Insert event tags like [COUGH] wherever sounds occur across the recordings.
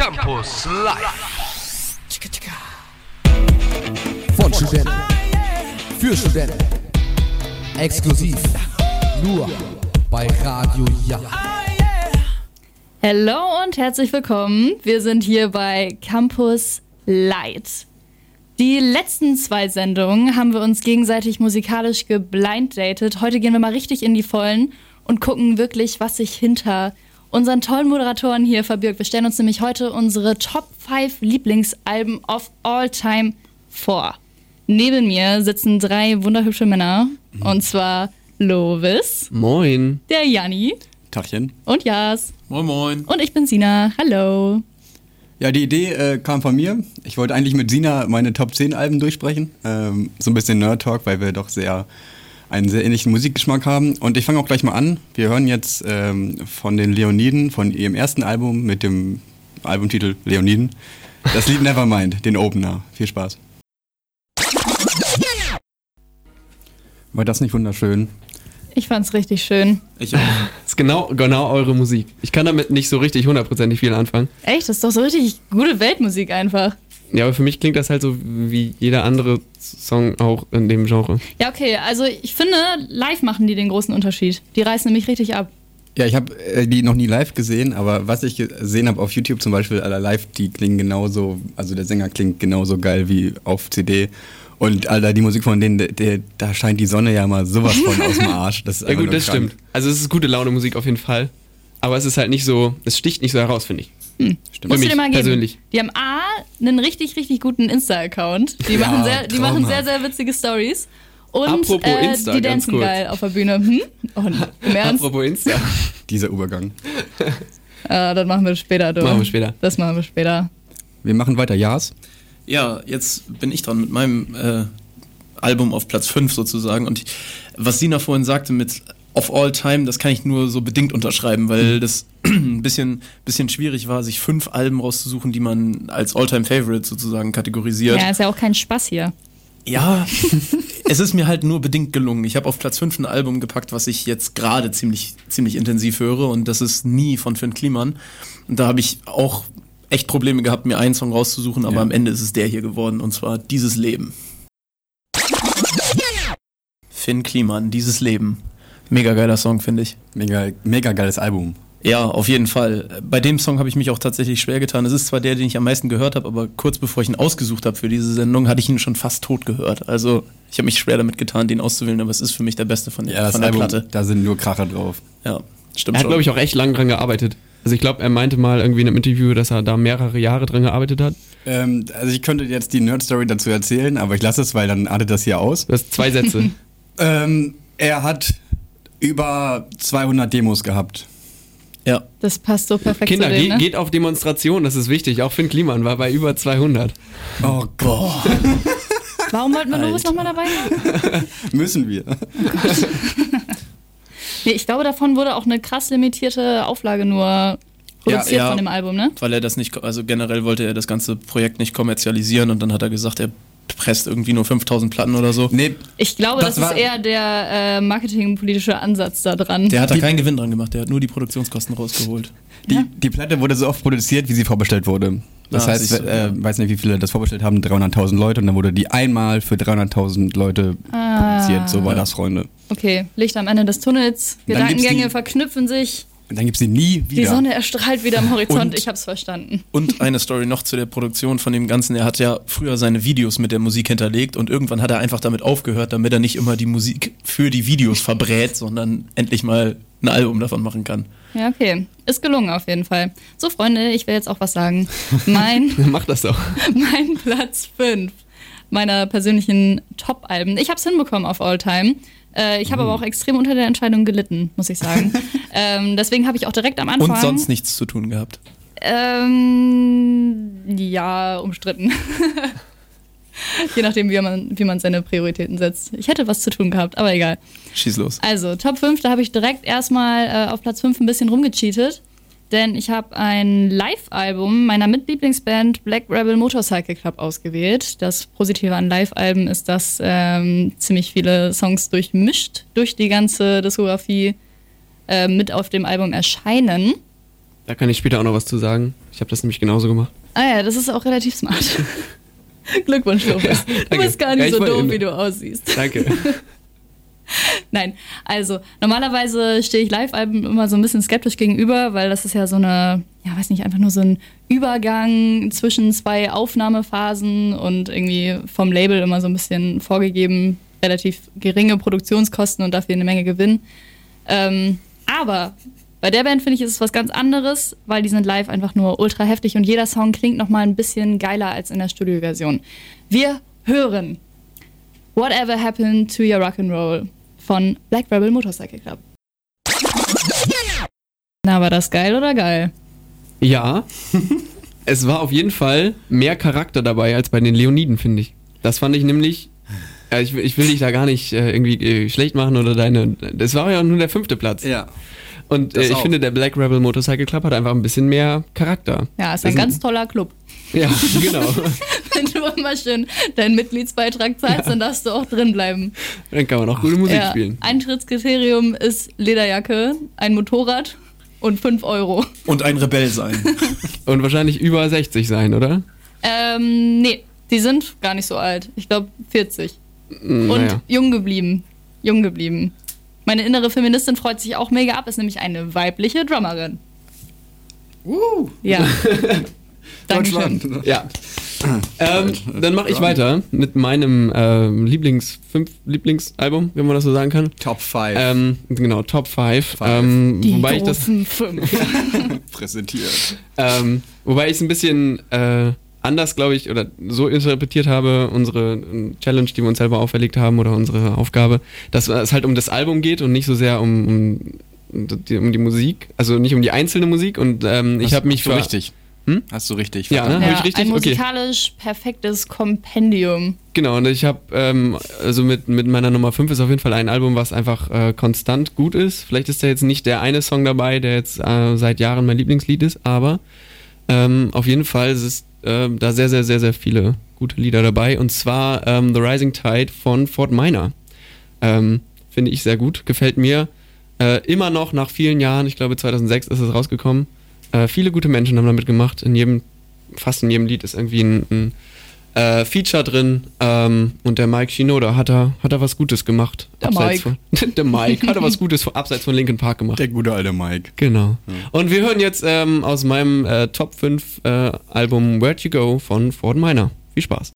Campus Live. Von Studenten. Für Studenten. Exklusiv. Nur bei Radio Ja. Hallo und herzlich willkommen. Wir sind hier bei Campus Light. Die letzten zwei Sendungen haben wir uns gegenseitig musikalisch geblindatet. Heute gehen wir mal richtig in die Vollen und gucken wirklich, was sich hinter unseren tollen Moderatoren hier verbirgt. Wir stellen uns nämlich heute unsere Top 5 Lieblingsalben of all time vor. Neben mir sitzen drei wunderhübsche Männer. Und zwar Lovis, Moin. der Janni Tachchen. und Jas. Moin Moin. Und ich bin Sina. Hallo. Ja, die Idee äh, kam von mir. Ich wollte eigentlich mit Sina meine Top 10 Alben durchsprechen. Ähm, so ein bisschen Nerd-Talk, weil wir doch sehr einen sehr ähnlichen Musikgeschmack haben. Und ich fange auch gleich mal an. Wir hören jetzt ähm, von den Leoniden, von ihrem ersten Album mit dem Albumtitel Leoniden, das Lied Nevermind, den Opener. Viel Spaß. War das nicht wunderschön? Ich fand's richtig schön. Ich auch. Das [LAUGHS] ist genau, genau eure Musik. Ich kann damit nicht so richtig hundertprozentig viel anfangen. Echt, das ist doch so richtig gute Weltmusik einfach. Ja, aber für mich klingt das halt so wie jeder andere Song auch in dem Genre. Ja, okay, also ich finde, live machen die den großen Unterschied. Die reißen nämlich richtig ab. Ja, ich habe äh, die noch nie live gesehen, aber was ich gesehen habe auf YouTube zum Beispiel, aller live, die klingen genauso, also der Sänger klingt genauso geil wie auf CD. Und Alter, die Musik von denen, der, der, da scheint die Sonne ja mal sowas von [LAUGHS] aus dem Arsch. Das ist Ja gut, das krank. stimmt. Also es ist gute Laune Musik auf jeden Fall. Aber es ist halt nicht so, es sticht nicht so heraus, finde ich. Stimmt. Für Musst du dir mal geben. persönlich. Die haben A, einen richtig, richtig guten Insta-Account. Die, Ja, machen sehr, die machen sehr, sehr witzige Stories. Und Apropos äh, Insta, die kurz. geil auf der Bühne. Hm? Oh, Im Ernst? Apropos Insta. [LAUGHS] Dieser Übergang. Ah, das machen wir später, du. Machen wir später. Das machen wir später. Wir machen weiter, Jas. Ja, jetzt bin ich dran mit meinem äh, Album auf Platz 5 sozusagen. Und was Sina vorhin sagte mit Of All Time, das kann ich nur so bedingt unterschreiben, weil das ein bisschen, bisschen schwierig war, sich fünf Alben rauszusuchen, die man als All-Time Favorite sozusagen kategorisiert. Ja, ist ja auch kein Spaß hier. Ja, es ist mir halt nur bedingt gelungen. Ich habe auf Platz 5 ein Album gepackt, was ich jetzt gerade ziemlich, ziemlich intensiv höre und das ist Nie von Finn Kliman. Und da habe ich auch echt Probleme gehabt, mir einen Song rauszusuchen, aber Ja. am Ende ist es der hier geworden und zwar Dieses Leben. Finn Kliman, Dieses Leben. Mega geiler Song, finde ich. Mega, mega geiles Album. Ja, auf jeden Fall. Bei dem Song habe ich mich auch tatsächlich schwer getan. Es ist zwar der, den ich am meisten gehört habe, aber kurz bevor ich ihn ausgesucht habe für diese Sendung, hatte ich ihn schon fast tot gehört. Also ich habe mich schwer damit getan, den auszuwählen, aber es ist für mich der beste von, der- Ja, von der Album, Platte. da sind nur Kracher drauf. Ja, stimmt Er hat, glaube ich, auch echt lang dran gearbeitet. Also ich glaube, er meinte mal irgendwie in einem Interview, dass er da mehrere Jahre dran gearbeitet hat. Ähm, also ich könnte jetzt die Nerd-Story dazu erzählen, aber ich lasse es, weil dann artet das hier aus. Das sind zwei Sätze. [LAUGHS] Ähm, er hat über 200 Demos gehabt. Ja. Das passt so perfekt Kinder, zu ge dem, ne? geht auf Demonstrationen, das ist wichtig. Auch Finn Kliman war bei über 200. Oh Gott. [LAUGHS] Warum wollten wir Lovis Alter. nochmal dabei haben? [LAUGHS] Müssen wir. [LAUGHS] Nee, ich glaube, davon wurde auch eine krass limitierte Auflage nur produziert ja. von dem Album, ne? Weil er das nicht, also generell wollte er das ganze Projekt nicht kommerzialisieren und dann hat er gesagt, er presst irgendwie nur 5000 Platten oder so. Nee, Ich glaube, das, Das ist eher der äh, marketingpolitische Ansatz da dran. Der hat da Die- keinen Gewinn dran gemacht, der hat nur die Produktionskosten rausgeholt. die, die Platte wurde so oft produziert, wie sie vorbestellt wurde. Das Ah, heißt, du, äh, ja. weiß nicht, wie viele das vorbestellt haben, 300.000 Leute und dann wurde die einmal für 300.000 Leute Ah. produziert. So war das, Freunde. Okay, Licht am Ende des Tunnels, Gedankengänge verknüpfen sich, Und dann gibt's sie nie wieder. die Sonne erstrahlt wieder am Horizont, Und- ich hab's verstanden. Und eine Story noch zu der Produktion von dem Ganzen. Er hat ja früher seine Videos mit der Musik hinterlegt und irgendwann hat er einfach damit aufgehört, damit er nicht immer die Musik für die Videos verbrät, sondern endlich mal ein Album davon machen kann. Ja, okay. Ist gelungen auf jeden Fall. So, Freunde, ich will jetzt auch was sagen. Mein, [LAUGHS] Mach das doch. [LAUGHS] mein Platz 5 meiner persönlichen Top-Alben. Ich hab's hinbekommen auf All Time. Äh, ich habe aber auch extrem unter der Entscheidung gelitten, muss ich sagen. [LAUGHS] ähm, deswegen habe ich auch direkt am Anfang. Und sonst nichts zu tun gehabt. Ähm, ja, umstritten. [LAUGHS] Je nachdem, wie man, wie man seine Prioritäten setzt. Ich hätte was zu tun gehabt, aber egal. Schieß los. Also, Top 5, da habe ich direkt erstmal äh, auf Platz 5 ein bisschen rumgecheatet. Denn ich habe ein Live-Album meiner Mitlieblingsband Black Rebel Motorcycle Club ausgewählt. Das Positive an Live-Alben ist, dass ähm, ziemlich viele Songs durchmischt durch die ganze Diskografie äh, mit auf dem Album erscheinen. Da kann ich später auch noch was zu sagen. Ich habe das nämlich genauso gemacht. Ah ja, das ist auch relativ smart. [LAUGHS] Glückwunsch, Lopez. du danke. bist gar nicht Ja, so doof, immer- wie du aussiehst. Danke. [LAUGHS] [LAUGHS] Nein, also normalerweise stehe ich Live-Alben immer so ein bisschen skeptisch gegenüber, weil das ist ja so eine, ja weiß nicht, einfach nur so ein Übergang zwischen zwei Aufnahmephasen und irgendwie vom Label immer so ein bisschen vorgegeben, relativ geringe Produktionskosten und dafür eine Menge Gewinn. Ähm, aber bei der Band finde ich, ist es was ganz anderes, weil die sind live einfach nur ultra heftig und jeder Song klingt nochmal ein bisschen geiler als in der Studioversion. Wir hören Whatever Happened to Your Rock'n'Roll von Black Rebel Motorcycle Club. Na, war das geil oder geil? Ja, [LAUGHS] es war auf jeden Fall mehr Charakter dabei als bei den Leoniden, finde ich. Das fand ich nämlich. äh, Ich will, ich will dich da gar nicht äh, irgendwie äh, schlecht machen oder deine. Das war ja nur der fünfte Platz. Ja. Und äh, Das ich auch. finde, der Black Rebel Motorcycle Club hat einfach ein bisschen mehr Charakter. Ja, ist Das ein ganz toller Club. Ja, [LAUGHS] genau. Wenn du immer schön deinen Mitgliedsbeitrag zahlst, dann darfst du auch drin bleiben. Dann kann man auch gute Musik Ja, spielen. Eintrittskriterium ist Lederjacke, ein Motorrad und 5 Euro. Und ein Rebell sein. [LAUGHS] Und wahrscheinlich über 60 sein, oder? Ähm, nee, die sind gar nicht so alt. Ich glaube 40. Und Naja. jung geblieben. Jung geblieben. Meine innere Feministin freut sich auch mega ab, ist nämlich eine weibliche Drummerin. Uh, Ja. [LAUGHS] Dankeschön. Deutschland. Ja. ähm, dann mache ich weiter mit meinem ähm, Lieblings fünf Lieblingsalbum, wenn man das so sagen kann. Top 5 Ähm, genau, Top 5. Five. Ähm, Die wobei ich das großen fünf. [LAUGHS] präsentiert. Ähm, wobei ich es ein bisschen äh, anders, glaube ich, oder so interpretiert habe, unsere äh, Challenge, die wir uns selber auferlegt haben, oder unsere Aufgabe, dass es halt um das Album geht und nicht so sehr um, um, die, um die Musik, also nicht um die einzelne Musik. Und ähm, ich habe mich für. richtig. Hm? Hast du richtig. Ja, ne? Ja, ich richtig? Ein Okay. musikalisch perfektes Kompendium. Genau, und ich habe, ähm, also mit, mit meiner Nummer 5 ist auf jeden Fall ein Album, was einfach äh, konstant gut ist. Vielleicht ist da jetzt nicht der eine Song dabei, der jetzt äh, seit Jahren mein Lieblingslied ist, aber ähm, auf jeden Fall ist es ähm, da sehr, sehr, sehr, sehr viele gute Lieder dabei. Und zwar ähm, The Rising Tide von Fort Minor. Ähm, Finde ich sehr gut, gefällt mir. Äh, immer noch nach vielen Jahren, ich glaube 2006 ist es rausgekommen. Äh, viele gute Menschen haben damit gemacht. In jedem, fast in jedem Lied ist irgendwie ein, ein äh, Feature drin ähm, und der Mike Shinoda hat da, hat da was Gutes gemacht. Der abseits Mike. Von, [LAUGHS] der Mike hat da was Gutes von, abseits von Linkin Park gemacht. Der gute alte Mike. Genau. Und wir hören jetzt ähm, aus meinem äh, Top 5 äh, Album Where'd You Go von Ford Minor. Viel Spaß.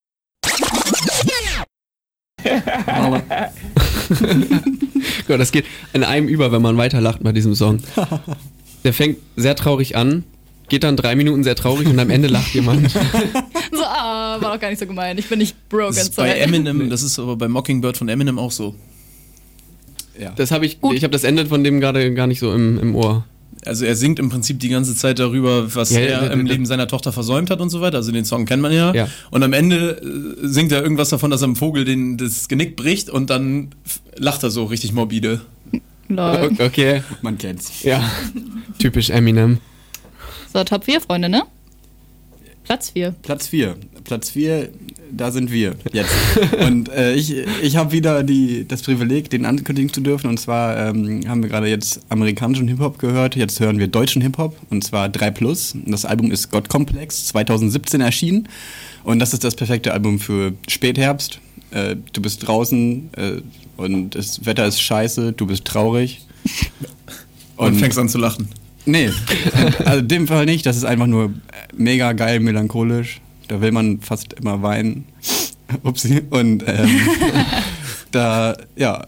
[LAUGHS] Gott, das geht in einem über, wenn man weiterlacht bei diesem Song. [LAUGHS] Der fängt sehr traurig an, geht dann drei Minuten sehr traurig und am Ende lacht jemand. [LAUGHS] So, ah, war doch gar nicht so gemeint. Ich bin nicht broke Das ist bei. Eminem, das ist aber bei Mockingbird von Eminem auch so. Ja. Das habe ich, Gut. ich habe das Ende von dem gerade gar nicht so im, im Ohr. Also er singt im Prinzip die ganze Zeit darüber, was Ja, er ja, im ja. Leben seiner Tochter versäumt hat und so weiter. Also den Song kennt man ja. Ja. Und am Ende äh, singt er irgendwas davon, dass er einem Vogel den, das Genick bricht und dann lacht er so richtig morbide. Lol. Okay, Man kennt's. ja. [LAUGHS] Typisch Eminem. So, Top 4, Freunde, ne? Platz 4. Platz 4. Platz 4, da sind wir jetzt. [LAUGHS] und äh, ich, ich habe wieder die, das Privileg, den ankündigen zu dürfen. Und zwar ähm, haben wir gerade jetzt amerikanischen Hip-Hop gehört. Jetzt hören wir deutschen Hip-Hop. Und zwar 3 Plus. Das Album ist Gottkomplex, 2017 erschienen. Und das ist das perfekte Album für Spätherbst. Äh, du bist draußen äh, und das Wetter ist scheiße, du bist traurig. [LAUGHS] Und, fängst an zu lachen. Nee, also in dem Fall nicht. Das ist einfach nur mega geil melancholisch. Da will man fast immer weinen. [LAUGHS] Upsi. Und ähm, [LAUGHS] da, ja,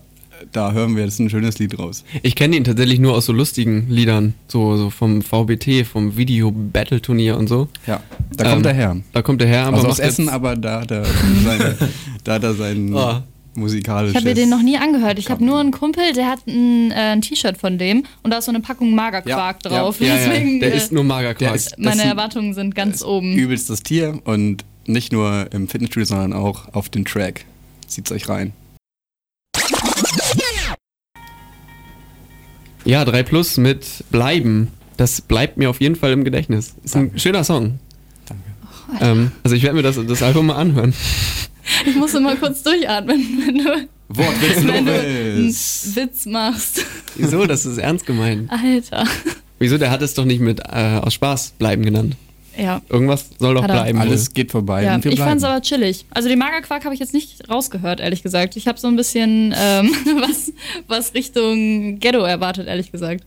da hören wir jetzt ein schönes Lied raus. Ich kenne ihn tatsächlich nur aus so lustigen Liedern, so, so vom VBT, vom Video-Battle-Turnier und so. Ja, da kommt Ähm, er her. Da kommt er her, aber Also aus Essen, aber da hat er seine, [LAUGHS] da hat er sein Oh. musikalisches... Ich habe mir den noch nie angehört. Ich habe nur einen Kumpel, der hat ein, äh, ein T-Shirt von dem und da ist so eine Packung Magerquark Ja, ja. drauf. Ja, ja, Deswegen, der äh, ist nur Magerquark. ist- meine das sind- Erwartungen sind ganz oben. Übelstes Tier und nicht nur im Fitnessstudio, sondern auch auf den Track. Zieht's euch rein. Ja, 3 Plus mit Bleiben. Das bleibt mir auf jeden Fall im Gedächtnis. Ist ein schöner Song. Danke. Ähm, also ich werde mir das, das Album mal anhören. [LAUGHS] Ich muss immer kurz durchatmen, wenn du, Wortwitz wenn du einen. Witz machst. Wieso? Das ist ernst gemeint. Alter. Wieso? Der hat es doch nicht mit äh, aus Spaß bleiben genannt. Ja. Irgendwas soll doch Hat er. bleiben. Alles geht vorbei Ja, und wir ich fand's bleiben. aber chillig. Also den Magerquark habe ich jetzt nicht rausgehört, ehrlich gesagt. Ich habe so ein bisschen ähm, [LAUGHS] was, was Richtung Ghetto erwartet, ehrlich gesagt.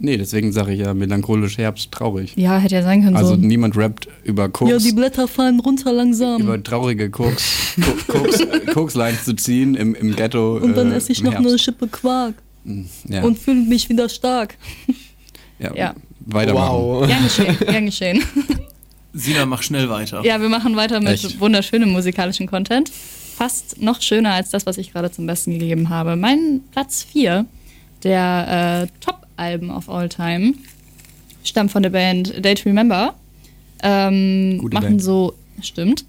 Nee, deswegen sage ich ja melancholisch Herbst, traurig. Ja, hätte ja sein können Also so. niemand rappt über Koks, Blätter fallen runter langsam. über traurige Koks, Ko- Koks, [LAUGHS] Kokslines zu ziehen im, im Ghetto. äh, im Herbst. Schippe Quark ja. fühle mich wieder stark. ja, ja. Weitermachen. wow. Gern geschehen, gern geschehen. [LAUGHS] Sina, mach schnell weiter. Ja, wir machen weiter mit Echt? wunderschönem musikalischen Content. Fast noch schöner als das, was ich gerade zum Besten gegeben habe. Mein Platz 4 der äh, Top-Alben of All Time stammt von der Band Day to Remember. Ähm, Gute machen Band. so, stimmt,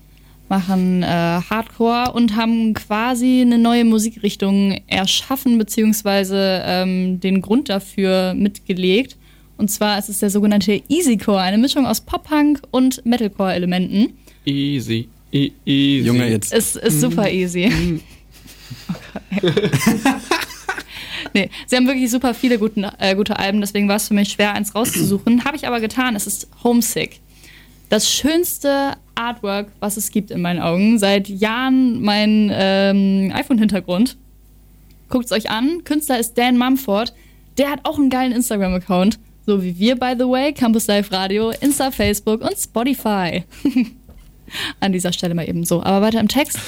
machen äh, Hardcore und haben quasi eine neue Musikrichtung erschaffen, beziehungsweise ähm, den Grund dafür mitgelegt. Und zwar ist es der sogenannte Easycore, eine Mischung aus Pop-Punk und Metalcore-Elementen. Easy. E easy. Junge, jetzt. Ist, ist super easy. Oh Gott, ey. nee, sie haben wirklich super viele guten, äh, gute Alben, deswegen war es für mich schwer, eins rauszusuchen. Habe ich aber getan, es ist Homesick. Das schönste Artwork, was es gibt in meinen Augen. Seit Jahren mein ähm, iPhone-Hintergrund. Guckt es euch an. Künstler ist Dan Mumford. Der hat auch einen geilen Instagram-Account. So wie wir, by the way. Campus Live Radio, Insta, Facebook und Spotify. [LAUGHS] An dieser Stelle mal eben so. Aber weiter im Text.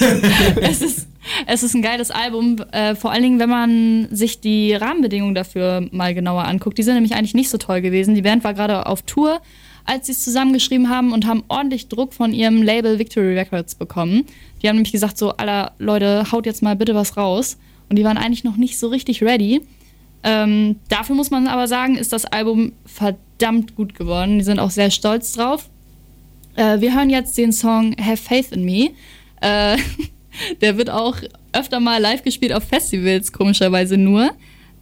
[LAUGHS] es, ist, es ist ein geiles Album, äh, vor allen Dingen, wenn man sich die Rahmenbedingungen dafür mal genauer anguckt. Die sind nämlich eigentlich nicht so toll gewesen. Die Band war gerade auf Tour, als sie es zusammengeschrieben haben und haben ordentlich Druck von ihrem Label Victory Records bekommen. Die haben nämlich gesagt, so, aller Leute, haut jetzt mal bitte was raus. Und die waren eigentlich noch nicht so richtig ready. Ähm, dafür muss man aber sagen, ist das Album verdammt gut geworden. Die sind auch sehr stolz drauf. Äh, wir hören jetzt den Song Have Faith in Me. Äh, [LAUGHS] der wird auch öfter mal live gespielt auf Festivals, komischerweise nur.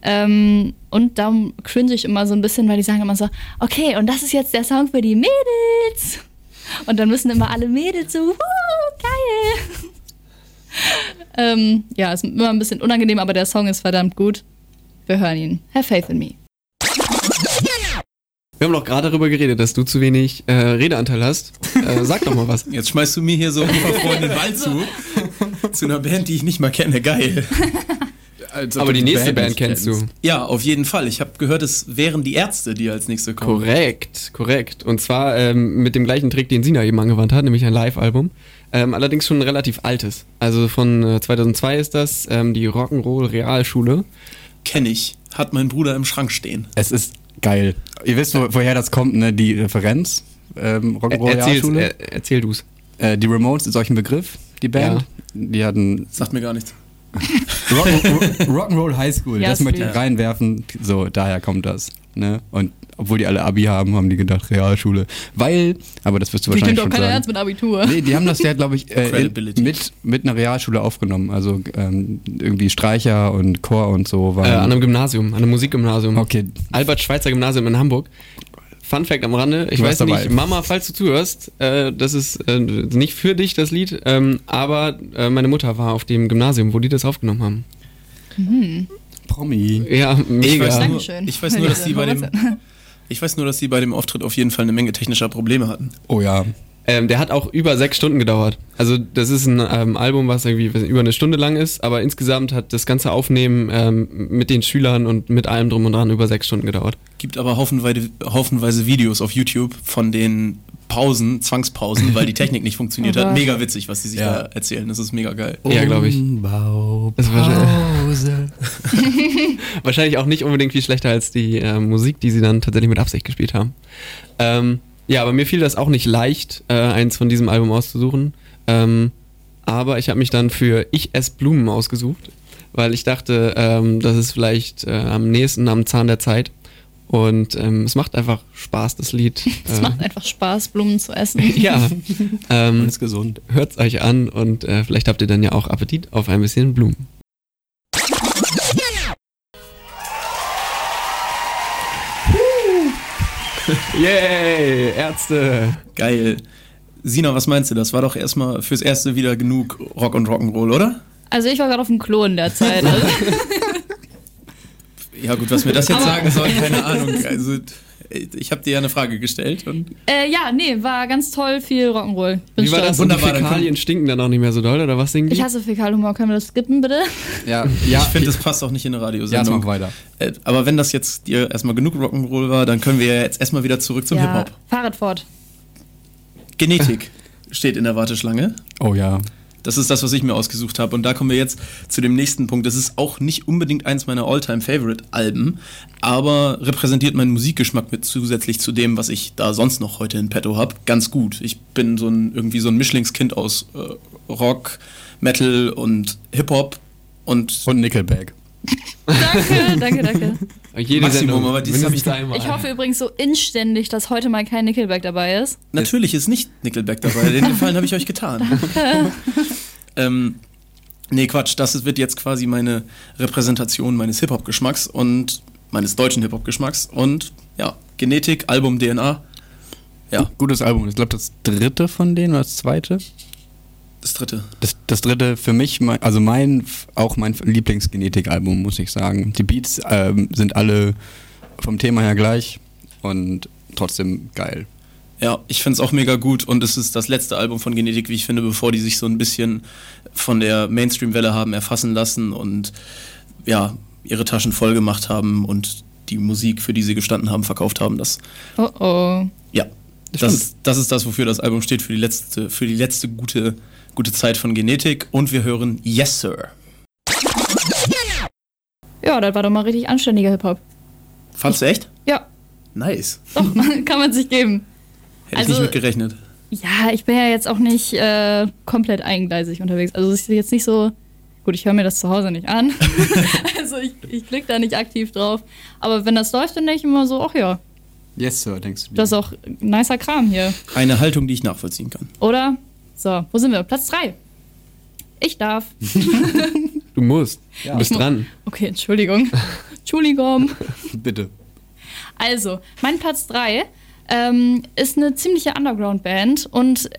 Ähm, und darum cringe ich immer so ein bisschen, weil die sagen immer so, okay, und das ist jetzt der Song für die Mädels. Und dann müssen immer alle Mädels so, "Wuhu, geil. [LAUGHS] ähm, ja, ist immer ein bisschen unangenehm, aber der Song ist verdammt gut. Wir hören ihn. Have Faith in Me. Wir haben doch gerade darüber geredet, dass du zu wenig äh, Redeanteil hast. Äh, sag doch mal was. Jetzt schmeißt du mir hier so unverfroren den Ball zu. Zu einer Band, die ich nicht mal kenne. Geil. Als ob Aber die nächste nicht Band kennst du. Ja, auf jeden Fall. Ich habe gehört, es wären die Ärzte, die als nächste kommen. Korrekt, korrekt. Und zwar ähm, mit dem gleichen Trick, den Sina eben angewandt hat, nämlich ein Live-Album. Ähm, allerdings schon ein relativ altes. Also von äh, 2002 ist das, ähm, die Rock'n'Roll Realschule. Kenne ich. Hat mein Bruder im Schrank stehen. Es ist geil. Ihr wisst, wo, woher das kommt, ne? Die Referenz. Ähm, Rock'n'Roll Realschule. er, erzähl du's. Äh, die Ramones ist euch ein Begriff, die Band. Die hatten Sagt mir gar nichts. [LAUGHS] Rock- Rock'n'Roll High School, Ja, das möchte ich reinwerfen. So, daher kommt das. Ne? Und obwohl die alle Abi haben, haben die gedacht, Realschule. Weil, aber das wirst du Die wahrscheinlich nimmt doch schon keiner sagen. ernst mit Abitur. Nee, die haben das ja, glaube ich, äh, in, mit, mit einer Realschule aufgenommen. Also ähm, irgendwie Streicher und Chor und so Äh, waren. an einem Gymnasium, an einem Musikgymnasium. okay, Albert-Schweitzer Gymnasium in Hamburg. Fun Fact am Rande, ich weiß warst nicht, dabei. Mama, falls du zuhörst, äh, das ist äh, nicht für dich das Lied, ähm, aber äh, meine Mutter war auf dem Gymnasium, wo die das aufgenommen haben. Promi. Ja, Ich mega. weiß, nur, Dankeschön. ich, weiß nur, dass die bei [LAUGHS] dem, ich weiß nur, dass die bei dem Auftritt auf jeden Fall eine Menge technischer Probleme hatten. Oh ja. Ähm, der hat auch über sechs Stunden gedauert. Also das ist ein ähm, Album, was irgendwie über eine Stunde lang ist, aber insgesamt hat das ganze Aufnehmen ähm, mit den Schülern und mit allem drum und dran über sechs Stunden gedauert. Gibt aber haufenweise, haufenweise Videos auf YouTube von den Pausen, Zwangspausen, weil die Technik nicht funktioniert hat. [LAUGHS] Mega witzig, was die sich Ja. da erzählen. Das ist mega geil. Ja, glaube ich. Das war Pause. [LAUGHS] Wahrscheinlich auch nicht unbedingt viel schlechter als die äh, Musik, die sie dann tatsächlich mit Absicht gespielt haben. Ähm, ja, aber mir fiel das auch nicht leicht, äh, eins von diesem Album auszusuchen. Ähm, aber ich habe mich dann für Ich ess Blumen ausgesucht, weil ich dachte, ähm, das ist vielleicht äh, am nächsten am Zahn der Zeit. Und ähm, es macht einfach Spaß, das Lied. [LAUGHS] Es Äh, macht einfach Spaß, Blumen zu essen. [LAUGHS] ja, [LAUGHS] ähm, Alles gesund. hört's euch an und äh, vielleicht habt ihr dann ja auch Appetit auf ein bisschen Blumen. [LAUGHS] Yay, Ärzte. Geil. Sina, was meinst du? Das war doch erstmal fürs Erste wieder genug Rock und Rock'n'Roll, oder? Also ich war gerade auf dem Klo in der Zeit. Also [LAUGHS] Ja gut, was mir das jetzt sagen soll, keine Ahnung. Also ich habe dir ja eine Frage gestellt und Äh, ja, nee, war ganz toll, viel Rock'n'Roll. Bin Wie war stolz. das? Wunderbar, dann Fäkalien stinken dann auch nicht mehr so doll, oder was singen die? Ich hasse Fäkalhumor, können wir das skippen, bitte? Ja, [LAUGHS] ja. ich finde, das passt auch nicht in eine ja, Radiosendung. mach weiter. Äh, aber wenn das jetzt dir erstmal genug Rock'n'Roll war, dann können wir ja jetzt erstmal wieder zurück zum ja, Hip-Hop. Fahrradfahrt. Genetik steht in der Warteschlange. Oh ja. Das ist das, was ich mir ausgesucht habe. Und da kommen wir jetzt zu dem nächsten Punkt. Das ist auch nicht unbedingt eins meiner All-Time-Favorite-Alben, aber repräsentiert meinen Musikgeschmack mit zusätzlich zu dem, was ich da sonst noch heute in petto habe, ganz gut. Ich bin so ein, irgendwie so ein Mischlingskind aus äh, Rock, Metal und Hip-Hop und Und Nickelback. Danke, danke, danke. [LAUGHS] Jede Maximum, Sendung, aber dieses hab ich einmal. Ich hoffe übrigens so inständig, dass heute mal kein Nickelback dabei ist. [LAUGHS] Natürlich ist nicht Nickelback dabei. Den Gefallen habe ich euch getan. [LAUGHS] [LAUGHS] ähm, nee, Quatsch. Das wird jetzt quasi meine Repräsentation meines Hip-Hop-Geschmacks und meines deutschen Hip-Hop-Geschmacks. Und ja, Genetik, Album DNA. Ja, Gutes Album. Ich glaube, das dritte von denen oder das zweite? Das dritte. Das, das dritte für mich, mein, also mein, auch mein Lieblingsgenetik-Album, muss ich sagen. Die Beats ähm, sind alle vom Thema her gleich und trotzdem geil. Ja, ich finde es auch mega gut und es ist das letzte Album von Genetik, wie ich finde, bevor die sich so ein bisschen von der Mainstream-Welle haben erfassen lassen und ja, ihre Taschen voll gemacht haben und die Musik, für die sie gestanden haben, verkauft haben. Das Oh oh. Ja, das, ist, das ist das, wofür das Album steht, für die letzte, für die letzte gute, gute Zeit von Genetik. Und wir hören Yes Sir. Ja, das war doch mal richtig anständiger Hip-Hop. Fandst du echt? Ja, Nice. [LAUGHS] doch, [LAUGHS] kann man sich geben. Hätte Also- ich nicht mit gerechnet. Ja, ich bin ja jetzt auch nicht äh, komplett eigengleisig unterwegs. Also es ist jetzt nicht so. Gut, ich höre mir das zu Hause nicht an. [LAUGHS] also ich, ich klicke da nicht aktiv drauf. Aber wenn das läuft, dann denke ich immer so, ach ja, Yes, Sir, denkst du. das ist auch nicer Kram hier. Eine Haltung, die ich nachvollziehen kann. Oder? So, wo sind wir? Platz 3. Ich darf. [LAUGHS] Du musst. Du bist dran. Okay, Entschuldigung. Entschuldigung. [LAUGHS] Bitte. Also, mein Platz 3 ähm, ist eine ziemliche Underground-Band und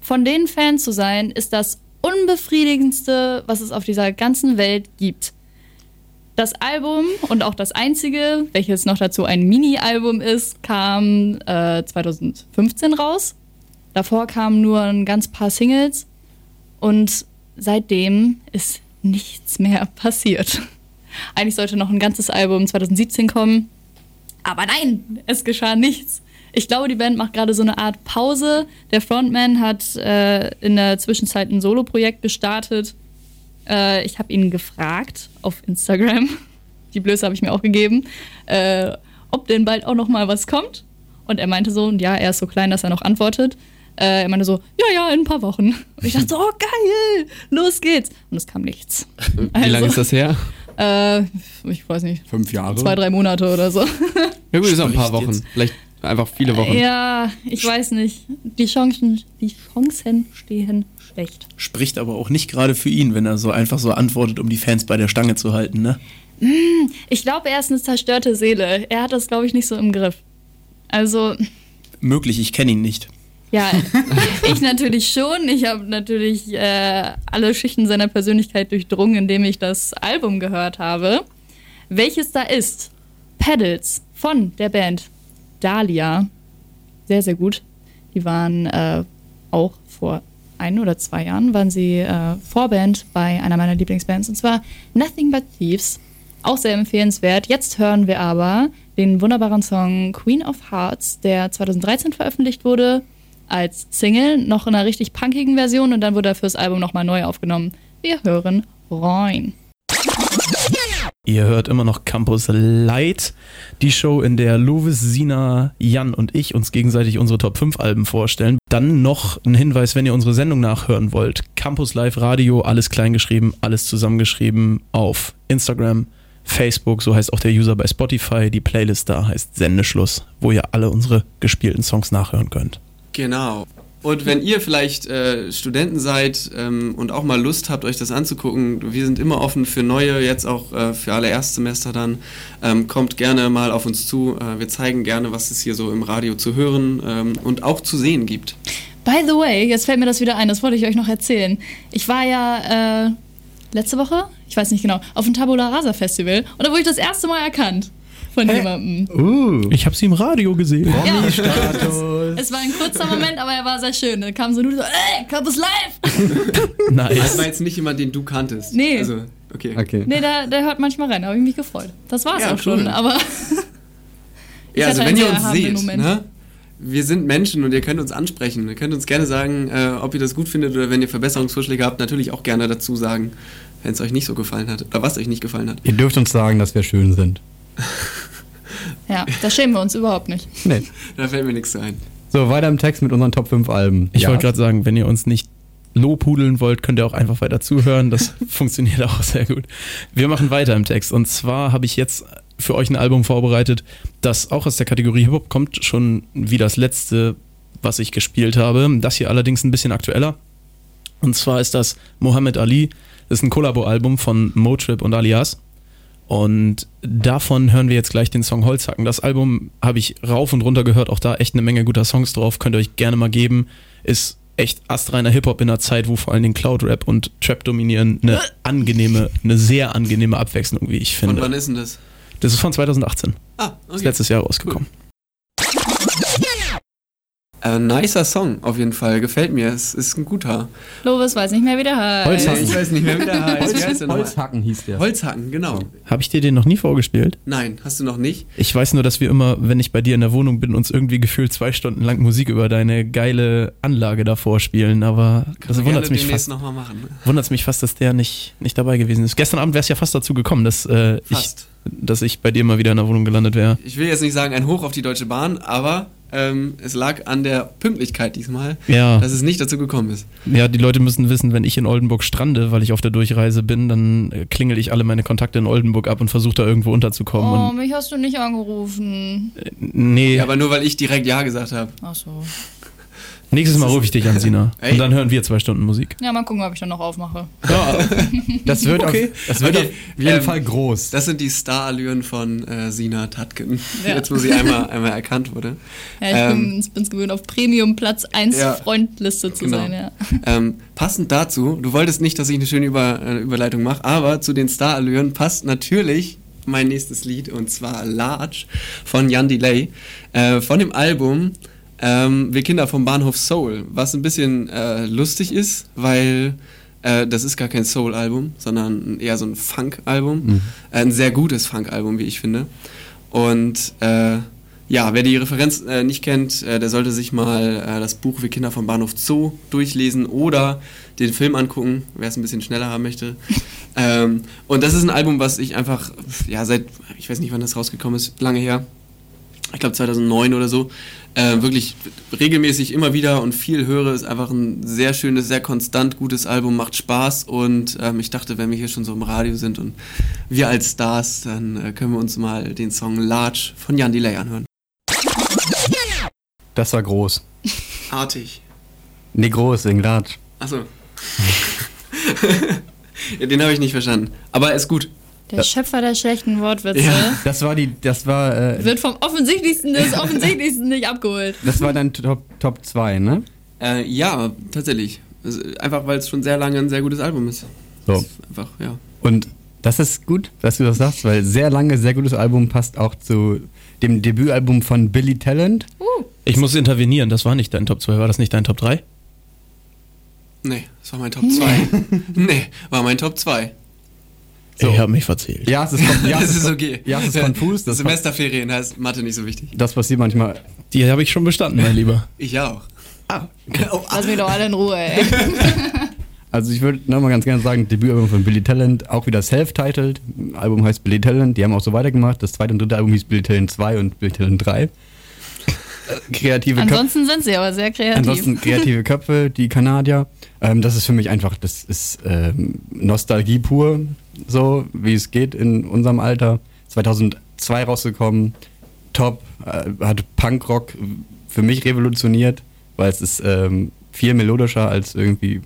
von den Fans zu sein, ist das unbefriedigendste, was es auf dieser ganzen Welt gibt. Das Album und auch das einzige, welches noch dazu ein Mini-Album ist, kam äh, 2015 raus. Davor kamen nur ein ganz paar Singles und seitdem ist nichts mehr [LAUGHS] passiert. Eigentlich sollte noch ein ganzes Album 2017 kommen, aber nein, es geschah nichts. Ich glaube, die Band macht gerade so eine Art Pause. Der Frontman hat äh, in der Zwischenzeit ein Soloprojekt gestartet. Äh, ich habe ihn gefragt auf Instagram, [LAUGHS] die Blöße habe ich mir auch gegeben, äh, ob denn bald auch noch mal was kommt. Und er meinte so, ja, er ist so klein, dass er noch antwortet. Äh, er meinte so, ja, ja, in ein paar Wochen. Und ich dachte so, oh geil, los geht's. Und es kam nichts. Wie lange ist das her? Äh, ich weiß nicht, Fünf Jahre. zwei, drei Monate oder so. [LAUGHS] Ja gut, ist auch ein paar Wochen. jetzt. Vielleicht einfach viele Wochen. Ja, ich weiß nicht. Die Chancen, die Chancen stehen schlecht. Spricht aber auch nicht gerade für ihn, wenn er so einfach so antwortet, um die Fans bei der Stange zu halten, ne? Ich glaube, er ist eine zerstörte Seele. Er hat das, glaube ich, nicht so im Griff. Also, Möglich, ich kenne ihn nicht. Ja, [LAUGHS] ich natürlich schon. Ich habe natürlich äh, alle Schichten seiner Persönlichkeit durchdrungen, indem ich das Album gehört habe. Welches da ist? Pedals von der Band Dahlia. Sehr, sehr gut. Die waren äh, auch vor ein oder zwei Jahren waren sie äh, Vorband bei einer meiner Lieblingsbands und zwar Nothing But Thieves. Auch sehr empfehlenswert. Jetzt hören wir aber den wunderbaren Song Queen of Hearts, der 2013 veröffentlicht wurde als Single, noch in einer richtig punkigen Version und dann wurde er fürs Album nochmal neu aufgenommen. Wir hören Rein. Ihr hört immer noch Campus Light, die Show, in der Lovis, Sina, Jan und ich uns gegenseitig unsere Top 5 Alben vorstellen. Dann noch ein Hinweis, wenn ihr unsere Sendung nachhören wollt. Campus Live Radio, alles kleingeschrieben, alles zusammengeschrieben auf Instagram, Facebook, so heißt auch der User bei Spotify. Die Playlist da heißt Sendeschluss, wo ihr alle unsere gespielten Songs nachhören könnt. Genau. Und wenn ihr vielleicht äh, Studenten seid ähm, und auch mal Lust habt, euch das anzugucken, wir sind immer offen für neue, jetzt auch äh, für alle Erstsemester dann, ähm, kommt gerne mal auf uns zu. Äh, wir zeigen gerne, was es hier so im Radio zu hören ähm, und auch zu sehen gibt. By the way, jetzt fällt mir das wieder ein, das wollte ich euch noch erzählen. Ich war ja äh, letzte Woche, ich weiß nicht genau, auf dem Tabula Rasa Festival und da wurde ich das erste Mal erkannt von jemandem. Uh. Ich habe sie im Radio gesehen. Ja. Status. [LAUGHS] Es war ein kurzer Moment, aber er war sehr schön. Da kam so nur so, ey, Campus Live! Das [LAUGHS] Nice. war jetzt nicht jemand, den du kanntest. Nee. Also, okay. Okay. Nee, der, der hört manchmal rein, da habe ich mich gefreut. Das war's Ja, auch schon, cool. aber [LAUGHS] Ich Ja, also hatte wenn einen ihr uns seht, ne? Wir sind Menschen und ihr könnt uns ansprechen. Ihr könnt uns gerne sagen, äh, ob ihr das gut findet oder wenn ihr Verbesserungsvorschläge habt, natürlich auch gerne dazu sagen, wenn es euch nicht so gefallen hat oder was euch nicht gefallen hat. Ihr dürft uns sagen, dass wir schön sind. Ja, da schämen wir uns überhaupt nicht. Nee. Da fällt mir nichts ein. So, weiter im Text mit unseren Top 5 Alben. Ich Ja. wollte gerade sagen, wenn ihr uns nicht lobhudeln wollt, könnt ihr auch einfach weiter zuhören. Das [LAUGHS] funktioniert auch sehr gut. Wir machen weiter im Text. Und zwar habe ich jetzt für euch ein Album vorbereitet, das auch aus der Kategorie Hip-Hop kommt, schon wie das letzte, was ich gespielt habe. Das hier allerdings ein bisschen aktueller. Und zwar ist das Mohammed Ali. Das ist ein Kollabo-Album von Motrip und Alias. Und davon hören wir jetzt gleich den Song Holzhacken. Das Album habe ich rauf und runter gehört, auch da echt eine Menge guter Songs drauf, könnt ihr euch gerne mal geben. Ist echt astreiner Hip-Hop in einer Zeit, wo vor allen Dingen Cloud-Rap und Trap dominieren. Eine angenehme, eine sehr angenehme Abwechslung, wie ich Und wann finde. ist denn das? Das ist von 2018. Ah, Ist okay. letztes Jahr rausgekommen. Äh, nicer Song, auf jeden Fall. Gefällt mir. Es ist ein guter. Lovis weiß nicht mehr, wie der heißt. Holzhacken. Ich weiß nicht mehr, wie der heißt. Wie heißt der nochmal? Holzhacken hieß der. Holzhacken, genau. Habe ich dir den noch nie vorgespielt? Nein, hast du noch nicht? Ich weiß nur, dass wir immer, wenn ich bei dir in der Wohnung bin, uns irgendwie gefühlt zwei Stunden lang Musik über deine geile Anlage davor spielen, aber das wundert mich fast. nochmal machen. ne? Wundert mich fast, dass der nicht, nicht dabei gewesen ist. Gestern Abend wäre es ja fast dazu gekommen, dass, äh, ich, Fast. dass ich bei dir mal wieder in der Wohnung gelandet wäre. Ich will jetzt nicht sagen, ein Hoch auf die Deutsche Bahn, aber ähm, es lag an der Pünktlichkeit diesmal, Ja. dass es nicht dazu gekommen ist. Ja, die Leute müssen wissen, wenn ich in Oldenburg strande, weil ich auf der Durchreise bin, dann äh, klingel ich alle meine Kontakte in Oldenburg ab und versuche da irgendwo unterzukommen. Oh, Und, mich hast du nicht angerufen. nee, Ja, aber nur weil ich direkt Ja gesagt habe. Ach so. Nächstes Mal rufe ich dich an, Sina. [LAUGHS] Ey. Und dann hören wir zwei Stunden Musik. Ja, mal gucken, ob ich dann noch aufmache. [LAUGHS] Das wird, Okay. auf, das wird Okay, auf jeden ähm, Fall groß. Das sind die Starallüren von äh, Sina Tatken. Ja. Jetzt, wo sie einmal, einmal erkannt wurde. Ja, ich Ähm, bin, bin's gewöhnt, auf Premium Platz 1 Ja. Freundliste zu Genau. sein, ja. Ähm, passend dazu, du wolltest nicht, dass ich eine schöne Über, äh, Überleitung mache, aber zu den Starallüren passt natürlich mein nächstes Lied und zwar Large von Jan Delay. Äh, von dem Album ähm, Wir Kinder vom Bahnhof Soul, was ein bisschen äh, lustig ist, weil äh, das ist gar kein Soul-Album, sondern eher so ein Funk-Album. Äh, ein sehr gutes Funk-Album, wie ich finde. Und äh, ja, wer die Referenz äh, nicht kennt, der sollte sich mal das Buch Wir Kinder vom Bahnhof Zoo durchlesen oder den Film angucken, wer es ein bisschen schneller haben möchte. [LAUGHS] ähm, und das ist ein Album, was ich einfach, ja, seit, ich weiß nicht, wann das rausgekommen ist, lange her, ich glaube 2009 oder so, äh, wirklich regelmäßig immer wieder und viel höre. Ist einfach ein sehr schönes, sehr konstant gutes Album, macht Spaß und ähm, ich dachte, wenn wir hier schon so im Radio sind und wir als Stars, dann äh, können wir uns mal den Song Large von Jan Delay anhören. Das war groß. Artig. Nee, groß, wegen Latsch. Achso. [LAUGHS] ja, den habe ich nicht verstanden. Aber ist gut. Der Schöpfer der schlechten Wortwitze Ja. Das war die, das war, äh, wird vom Offensichtlichsten des [LAUGHS] Offensichtlichsten nicht abgeholt. das war dein Top, Top 2, ne? Äh, ja, tatsächlich. Also, einfach weil es schon sehr lange ein sehr gutes Album ist. So. Ist Einfach, ja. Und das ist gut, dass du das sagst, weil sehr lange, sehr gutes Album passt auch zu dem Debütalbum von Billy Talent. Ich muss intervenieren, das war nicht dein Top 2, war das nicht dein Top 3? Nee, das war mein Top 2. [LAUGHS] nee, war mein Top 2. So. Ich habe mich verzählt. Ja, es ist, ja, [LAUGHS] das es ist okay. Ja, es ist konfus. Das, Semesterferien heißt Mathe nicht so wichtig. das passiert manchmal. Die habe ich schon bestanden, mein Lieber. Ich auch. Ah, [LAUGHS] Lass mich doch alle in Ruhe, ey. [LAUGHS] Also ich würde nochmal ganz gerne sagen, Debütalbum von Billy Talent, auch wieder self-titled. Album heißt Billy Talent, die haben auch so weitergemacht. Das zweite und dritte Album hieß Billy Talent 2 und Billy Talent 3. Äh, Kreative Köpfe. Ansonsten sind sie aber sehr kreativ. Ansonsten kreative Köpfe, die Kanadier. Ähm, das ist für mich einfach, das ist ähm, Nostalgie pur, so wie es geht in unserem Alter. 2002 rausgekommen, top, äh, hat Punkrock für mich revolutioniert, weil es ist ähm, viel melodischer als irgendwie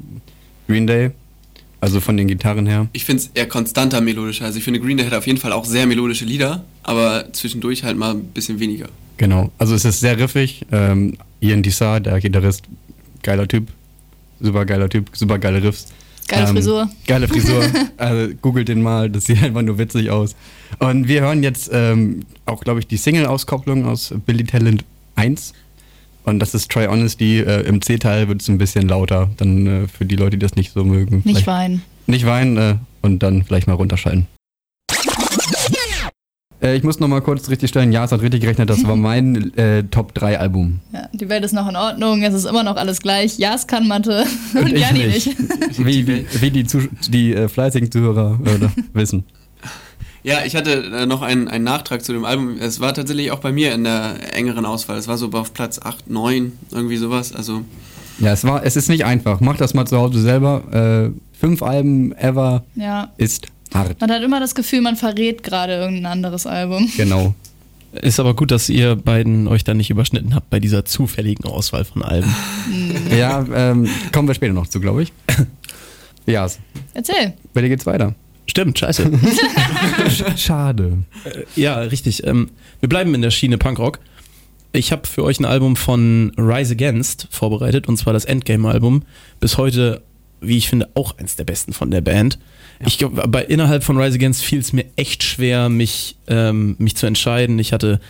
Green Day. Also von den Gitarren her. Ich finde es eher konstanter melodischer. Also ich finde Green Day hat auf jeden Fall auch sehr melodische Lieder, aber zwischendurch halt mal ein bisschen weniger. Genau. Also es ist sehr riffig. Ähm, Ian Dissar, der Gitarrist, geiler Typ. Super geiler Typ, super geile Riffs. Geile Ähm, Frisur. Geile Frisur. [LAUGHS] also googelt den mal, das sieht einfach nur witzig aus. Und wir hören jetzt ähm, auch, glaube ich, die Single-Auskopplung aus Billy Talent 1. Und das ist Try Honesty. Äh, Im C-Teil wird es ein bisschen lauter. Dann äh, für die Leute, die das nicht so mögen. Nicht weinen. Nicht weinen äh, und dann vielleicht mal runterschalten. Äh, ich muss noch mal kurz richtig stellen, ja, es hat richtig gerechnet, das war [LAUGHS] mein äh, Top 3 Album. Ja, die Welt ist noch in Ordnung, es ist immer noch alles gleich. Ja, es kann Mathe und, [LAUGHS] ich Jani nicht. Wie, wie, wie die, Zus die äh, fleißigen Zuhörer [LAUGHS] wissen. Ja, ich hatte äh, noch einen, einen Nachtrag zu dem Album. Es war tatsächlich auch bei mir in der engeren Auswahl. Es war so auf Platz 8, 9, irgendwie sowas. Also Ja, es, war, es ist nicht einfach. Mach das mal zu Hause selber. Äh, fünf Alben ever Ja. ist hart. Man hat immer das Gefühl, man verrät gerade irgendein anderes Album. Genau. Ist aber gut, dass ihr beiden euch da nicht überschnitten habt bei dieser zufälligen Auswahl von Alben. [LAUGHS] Ja, ähm, kommen wir später noch zu, glaube ich. [LAUGHS] Ja, Erzähl. bei dir geht's weiter. Stimmt, scheiße. [LAUGHS] Schade. ja, richtig. Ähm, wir bleiben in der Schiene Punkrock. Ich habe für euch ein Album von Rise Against vorbereitet, und zwar das Endgame-Album. Bis heute, wie ich finde, auch eins der besten von der Band. Ich glaube, bei innerhalb von Rise Against fiel es mir echt schwer, mich, ähm, mich zu entscheiden. Ich hatte,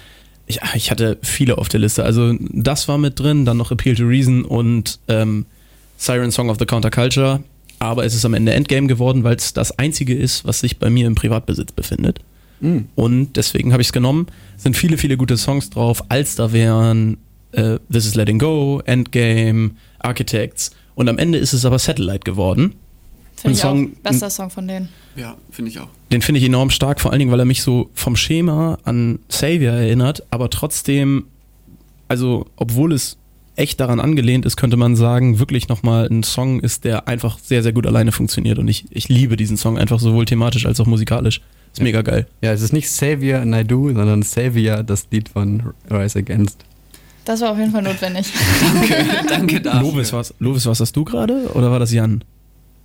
ich, ich hatte viele auf der Liste. Also das war mit drin, dann noch Appeal to Reason und ähm, Siren Song of the Counterculture. Aber es ist am Ende Endgame geworden, weil es das einzige ist, was sich bei mir im Privatbesitz befindet. Und deswegen habe ich es genommen. Sind viele, viele gute Songs drauf. Alster wären äh, This is Letting Go, Endgame, Architects. Und am Ende ist es aber Satellite geworden. Finde ich Song- auch. Bester Song von denen. ja, finde ich auch. Den finde ich enorm stark, vor allen Dingen, weil er mich so vom Schema an Savior erinnert, aber trotzdem, also obwohl es echt daran angelehnt ist, könnte man sagen, wirklich nochmal ein Song ist, der einfach sehr, sehr gut alleine funktioniert. Und ich, ich liebe diesen Song einfach sowohl thematisch als auch musikalisch. Ist Ja. mega geil. Ja, es ist nicht Savior and I Do, sondern Savior, das Lied von Rise Against. Das war auf jeden Fall notwendig. [LAUGHS] Danke, danke dafür. Lovis, was, Lovis, was hast du gerade? Oder war das Jan?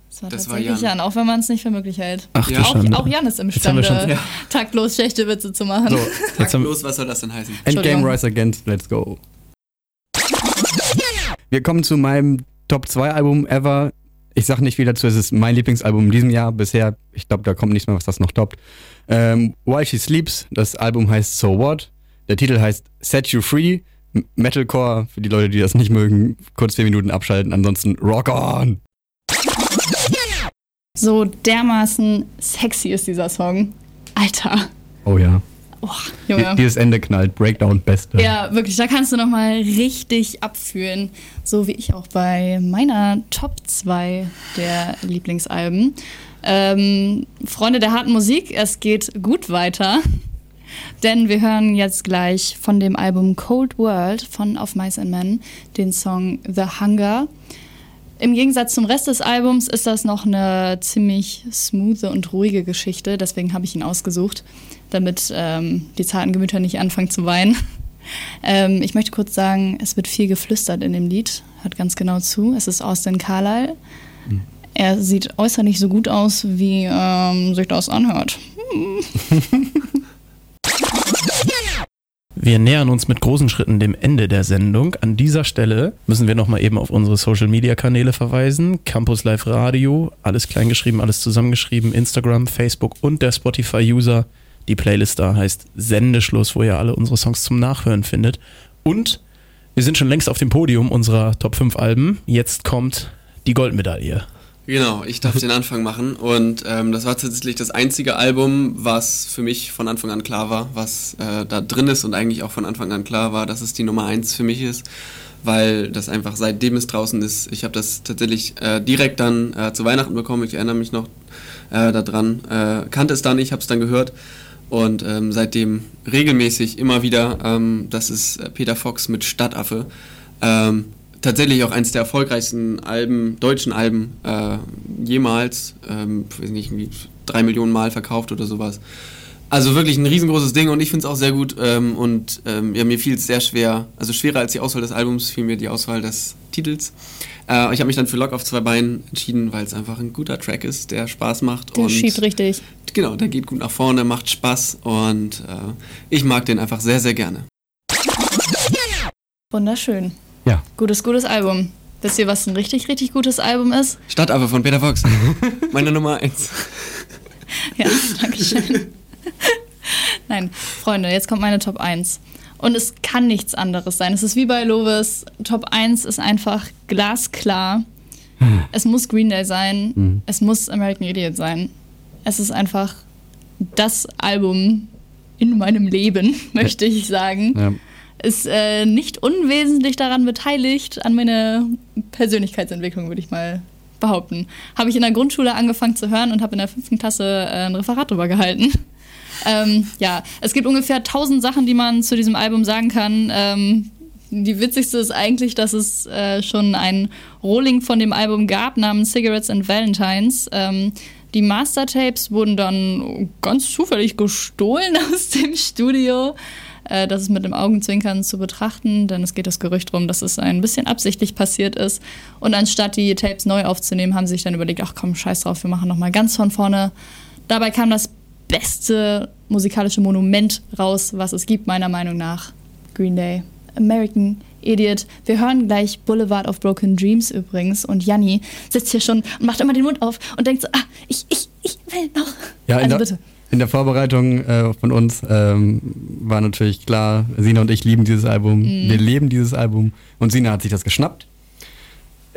Das war Das war tatsächlich Jan. Jan, auch wenn man es nicht für möglich hält. Ach Ja. Auch, auch Jan ist imstande, schon- Ja. taktlos schlechte Witze zu machen. So, [LAUGHS] Jetzt haben, Los, was soll das denn heißen? Endgame. Rise Against, let's go. Wir kommen zu meinem Top 2 Album ever. Ich sag nicht viel dazu, es ist mein Lieblingsalbum in diesem Jahr bisher. Ich glaube, da kommt nichts mehr, was das noch toppt. Ähm, While She Sleeps, das Album heißt So What. Der Titel heißt Set You Free. Metalcore, für die Leute, die das nicht mögen, kurz vier Minuten abschalten. Ansonsten Rock On! So dermaßen sexy ist dieser Song. Alter. Oh ja. Oh, Junge. dieses Ende knallt. Breakdown, beste. Ja, wirklich, da kannst du nochmal richtig abfühlen. So wie ich auch bei meiner Top 2 der Lieblingsalben. Ähm, Freunde der harten Musik, es geht gut weiter. Denn wir hören jetzt gleich von dem Album Cold World von Of Mice and Men den Song The Hunger. Im Gegensatz zum Rest des Albums ist das noch eine ziemlich smooth und ruhige Geschichte. Deswegen habe ich ihn ausgesucht, damit ähm, die zarten Gemüter nicht anfangen zu weinen. [LAUGHS] Ähm, ich möchte kurz sagen, es wird viel geflüstert in dem Lied. Hört ganz genau zu. Es ist Austin Carlyle. Er sieht äußerlich so gut aus, wie ähm, sich das anhört. [LAUGHS] [LAUGHS] Wir nähern uns mit großen Schritten dem Ende der Sendung. An dieser Stelle müssen wir nochmal eben auf unsere Social Media Kanäle verweisen. Campus Live Radio, alles kleingeschrieben, alles zusammengeschrieben, Instagram, Facebook und der Spotify-User. Die Playlist da heißt Sendeschluss, wo ihr alle unsere Songs zum Nachhören findet. Und wir sind schon längst auf dem Podium unserer Top 5 Alben. Jetzt kommt die Goldmedaille. Genau, ich darf den Anfang machen. Und ähm, das war tatsächlich das einzige Album, was für mich von Anfang an klar war, was äh, da drin ist und eigentlich auch von Anfang an klar war, dass es die Nummer eins für mich ist, weil das einfach seitdem es draußen ist, ich habe das tatsächlich äh, direkt dann äh, zu Weihnachten bekommen, ich erinnere mich noch äh, daran, äh, kannte es dann nicht, habe es dann gehört. Und ähm, seitdem regelmäßig immer wieder, ähm, das ist äh, Peter Fox mit Stadtaffe. Ähm, tatsächlich auch eines der erfolgreichsten Alben, deutschen Alben äh, jemals, ähm, weiß nicht, irgendwie drei Millionen Mal verkauft oder sowas. Also wirklich ein riesengroßes Ding und ich finde es auch sehr gut ähm, und ähm, ja, mir fiel es sehr schwer, also schwerer als die Auswahl des Albums fiel mir die Auswahl des Titels. Äh, ich habe mich dann für Lock auf zwei Beinen entschieden, weil es einfach ein guter Track ist, der Spaß macht. Der und schiebt richtig. Genau, der geht gut nach vorne, macht Spaß und äh, ich mag den einfach sehr, sehr gerne. Wunderschön. Ja. Gutes, gutes Album. Wisst ihr, was ein richtig, richtig gutes Album ist? Stadtaffe von Peter Fox. [LAUGHS] Meine Nummer eins. Ja, danke schön. [LAUGHS] Nein, Freunde, jetzt kommt meine Top 1. Und es kann nichts anderes sein. Es ist wie bei Lovis. Top 1 ist einfach glasklar. Es muss Green Day sein. Es muss American Idiot sein. Es ist einfach das Album in meinem Leben, [LAUGHS] möchte ich sagen. Ja. Ist äh, nicht unwesentlich daran beteiligt, an meiner Persönlichkeitsentwicklung, würde ich mal behaupten. Habe ich in der Grundschule angefangen zu hören und habe in der fünften Klasse äh, ein Referat drüber gehalten. [LAUGHS] Ähm, ja, es gibt ungefähr tausend Sachen, die man zu diesem Album sagen kann. Ähm, die witzigste ist eigentlich, dass es äh, schon ein Rolling von dem Album gab namens Cigarettes and Valentines. Ähm, die Mastertapes wurden dann ganz zufällig gestohlen [LAUGHS] aus dem Studio. Äh, das ist mit dem Augenzwinkern zu betrachten, denn es geht das Gerücht darum, dass es ein bisschen absichtlich passiert ist. Und anstatt die Tapes neu aufzunehmen, haben sie sich dann überlegt, ach komm, scheiß drauf, wir machen nochmal ganz von vorne. Dabei kam das beste musikalische Monument raus, was es gibt, meiner Meinung nach. Green Day. American Idiot. Wir hören gleich Boulevard of Broken Dreams übrigens und Janni sitzt hier schon und macht immer den Mund auf und denkt so, ah, ich, ich, ich will noch. Ja, also bitte. In der Vorbereitung äh, von uns ähm, war natürlich klar, Sina und ich lieben dieses Album. Mhm. Wir leben dieses Album. Und Sina hat sich das geschnappt.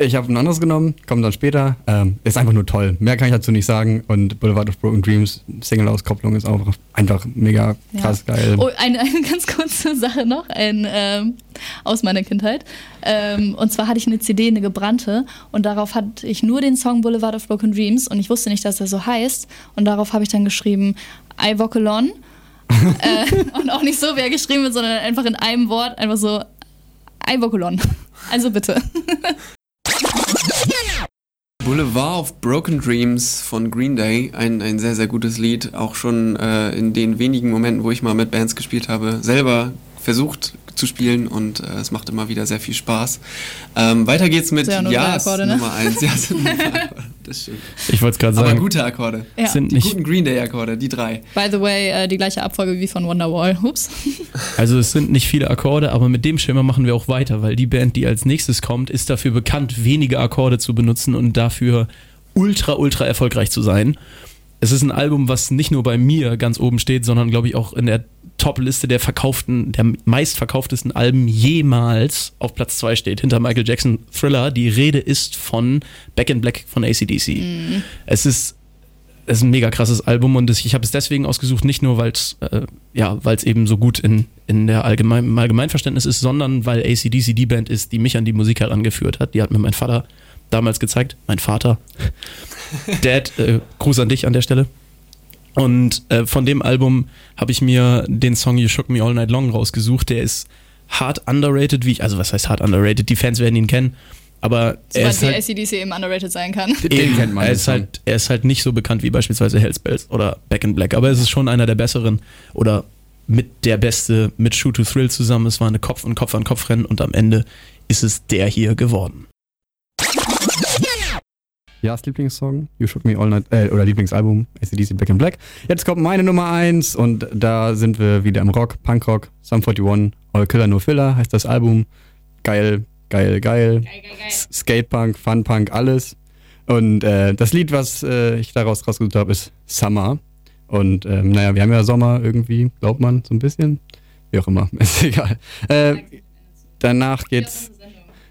Ich habe ein anderes genommen, kommt dann später. Ähm, ist einfach nur toll. Mehr kann ich dazu nicht sagen. Und Boulevard of Broken Dreams, Single-Auskopplung ist auch einfach mega krass geil. Oh, eine, [LAUGHS] eine ganz kurze Sache noch ein, ähm, aus meiner Kindheit. Ähm, und zwar hatte ich eine CD, eine gebrannte, und darauf hatte ich nur den Song Boulevard of Broken Dreams und ich wusste nicht, dass er so heißt. Und darauf habe ich dann geschrieben, I walk alone. [LAUGHS] äh, und auch nicht so, wie er geschrieben wird, sondern einfach in einem Wort, einfach so, I alone. Also bitte. Boulevard of Broken Dreams von Green Day, ein, ein sehr, sehr gutes Lied. Auch schon äh, in den wenigen Momenten, wo ich mal mit Bands gespielt habe, selber versucht zu spielen und äh, es macht immer wieder sehr viel Spaß. Ähm, weiter geht's mit Jas Akkorde, ne? Nummer 1. [LAUGHS] Ja, sind das stimmt. Ich wollte es gerade Aber sagen. gute Akkorde. Ja. Sind Die nicht, guten Green Day Akkorde, die drei. By the way, äh, die gleiche Abfolge wie von Wonderwall. Ups. [LAUGHS] also es sind nicht viele Akkorde, aber mit dem Schema machen wir auch weiter, weil die Band, die als nächstes kommt, ist dafür bekannt, wenige Akkorde zu benutzen und dafür ultra, ultra erfolgreich zu sein. Es ist ein Album, was nicht nur bei mir ganz oben steht, sondern glaube ich auch in der Top-Liste der verkauften, der meistverkauftesten Alben jemals auf Platz 2 steht, hinter Michael Jackson Thriller. Die Rede ist von Back in Black von ACDC. Es ist es ist ein mega krasses Album und ich habe es deswegen ausgesucht, nicht nur, weil es äh, ja, weil's eben so gut in, in der Allgemein, im Allgemeinverständnis ist, sondern weil ACDC die Band ist, die mich an die Musik herangeführt hat. Die hat mir mein Vater damals gezeigt. Mein Vater. [LAUGHS] Dad, äh, Gruß an dich an der Stelle. Und äh, von dem Album habe ich mir den Song You Shook Me All Night Long rausgesucht. Der ist hart underrated, wie ich, also was heißt hart underrated? Die Fans werden ihn kennen. Aber er ist halt, ACDC eben underrated sein kann. Den kennt man, Er ist, halt, er ist halt nicht so bekannt wie beispielsweise Hellspells oder Back in Black, aber es ist schon einer der besseren oder mit der beste mit Shoot to Thrill zusammen. Es war eine Kopf und Kopf an Kopf Rennen und am Ende ist es der hier geworden. Jas Lieblingssong, You Shook Me All Night, äh, oder Lieblingsalbum, ACDC Black in Black. Jetzt kommt meine Nummer 1 und da sind wir wieder im Rock, Punkrock, Sum 41, All Killer No Filler heißt das Album. Geil, geil, geil. S- Skatepunk, Funpunk, alles. Und äh, das Lied, was äh, ich daraus rausgesucht habe, ist Summer. Und ähm, naja, wir haben ja Sommer irgendwie, glaubt man, so ein bisschen. Wie auch immer, [LAUGHS] ist egal. Äh, danach geht's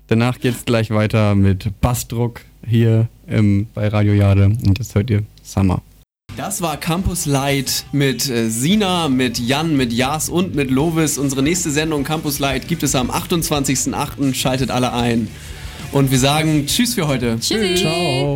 Danach geht's gleich weiter mit Bassdruck hier ähm, bei Radio Jade und jetzt hört ihr Summer. Das war Campus Light mit äh, Sina, mit Jan, mit Jas und mit Lovis. Unsere nächste Sendung Campus Light gibt es am 28.08. Schaltet alle ein. Und wir sagen Tschüss für heute. Tschüssi. Ciao.